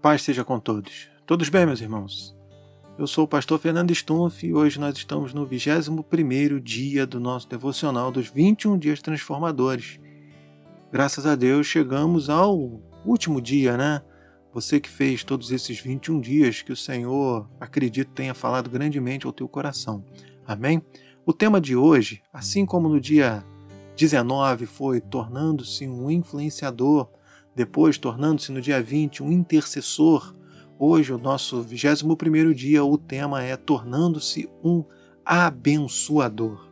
paz seja com todos. Todos bem, meus irmãos? Eu sou o pastor Fernando Stumpf e hoje nós estamos no 21º dia do nosso devocional dos 21 dias transformadores. Graças a Deus chegamos ao último dia, né? Você que fez todos esses 21 dias, que o Senhor, acredito, tenha falado grandemente ao teu coração. Amém? O tema de hoje, assim como no dia 19 foi tornando-se um influenciador depois tornando-se no dia 20 um intercessor. Hoje, o nosso 21 dia, o tema é tornando-se um abençoador.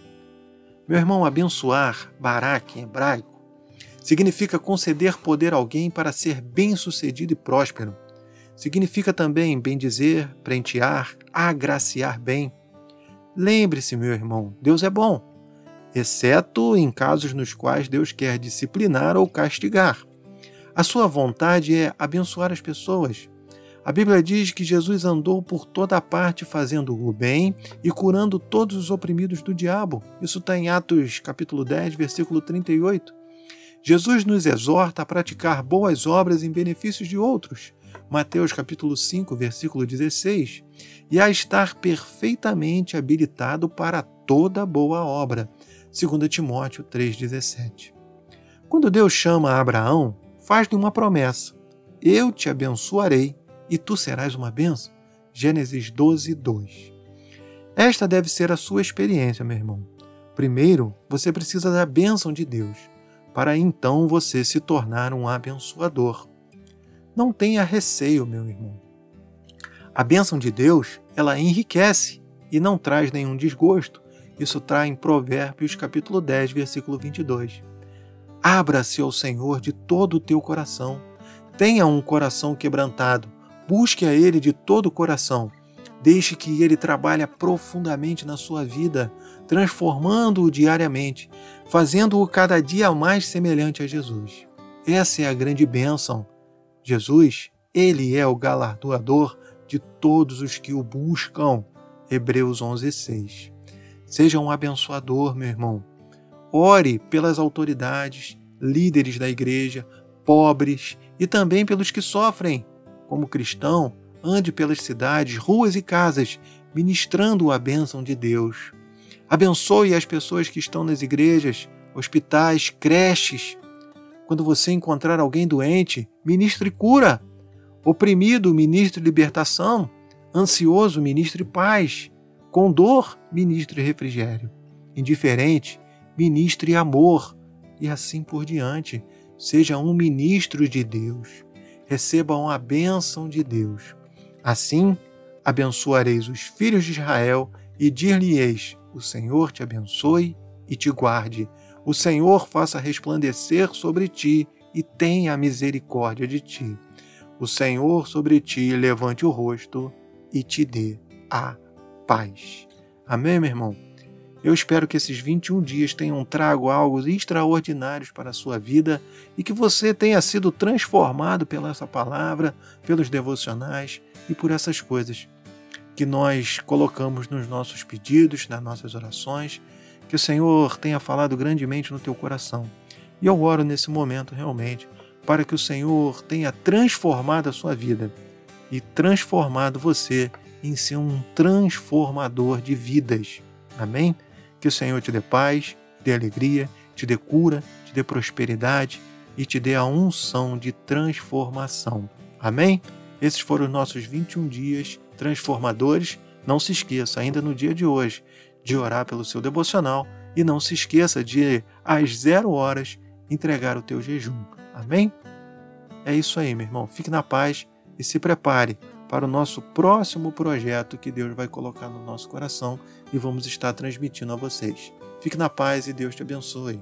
Meu irmão, abençoar, barak em hebraico, significa conceder poder a alguém para ser bem-sucedido e próspero. Significa também bendizer, prentear, agraciar bem. Lembre-se, meu irmão, Deus é bom, exceto em casos nos quais Deus quer disciplinar ou castigar. A sua vontade é abençoar as pessoas. A Bíblia diz que Jesus andou por toda parte fazendo o bem e curando todos os oprimidos do diabo. Isso está em Atos capítulo 10, versículo 38. Jesus nos exorta a praticar boas obras em benefício de outros. Mateus capítulo 5, versículo 16, e a estar perfeitamente habilitado para toda boa obra. 2 Timóteo 3,17. Quando Deus chama Abraão, faz-lhe uma promessa: Eu te abençoarei e tu serás uma bênção. Gênesis 12, 2. Esta deve ser a sua experiência, meu irmão. Primeiro, você precisa da bênção de Deus, para então você se tornar um abençoador. Não tenha receio, meu irmão. A bênção de Deus, ela enriquece e não traz nenhum desgosto. Isso está em Provérbios capítulo 10, versículo 22. Abra-se ao Senhor de todo o teu coração. Tenha um coração quebrantado. Busque a Ele de todo o coração. Deixe que Ele trabalhe profundamente na sua vida, transformando-o diariamente, fazendo-o cada dia mais semelhante a Jesus. Essa é a grande bênção. Jesus, Ele é o galardoador de todos os que o buscam. Hebreus 11:6. Seja um abençoador, meu irmão. Ore pelas autoridades, líderes da igreja, pobres e também pelos que sofrem. Como cristão, ande pelas cidades, ruas e casas, ministrando a bênção de Deus. Abençoe as pessoas que estão nas igrejas, hospitais, creches. Quando você encontrar alguém doente, ministre cura. Oprimido, ministre libertação. Ansioso, ministre paz. Com dor, ministre refrigério. Indiferente, ministre amor e assim por diante. Seja um ministro de Deus. Recebam a bênção de Deus. Assim, abençoareis os filhos de Israel e dir-lhe-eis: O Senhor te abençoe e te guarde. O Senhor faça resplandecer sobre ti e tenha misericórdia de ti. O Senhor sobre ti levante o rosto e te dê a paz. Amém, meu irmão? Eu espero que esses 21 dias tenham trago algo extraordinários para a sua vida e que você tenha sido transformado pela essa palavra, pelos devocionais e por essas coisas que nós colocamos nos nossos pedidos, nas nossas orações. Que o Senhor tenha falado grandemente no teu coração. E eu oro nesse momento realmente para que o Senhor tenha transformado a sua vida e transformado você em ser um transformador de vidas. Amém? Que o Senhor te dê paz, dê alegria, te dê cura, te dê prosperidade e te dê a unção de transformação. Amém? Esses foram os nossos 21 dias transformadores. Não se esqueça, ainda no dia de hoje, de orar pelo seu devocional e não se esqueça de, às zero horas, entregar o teu jejum. Amém? É isso aí, meu irmão. Fique na paz e se prepare para o nosso próximo projeto que Deus vai colocar no nosso coração e vamos estar transmitindo a vocês. Fique na paz e Deus te abençoe.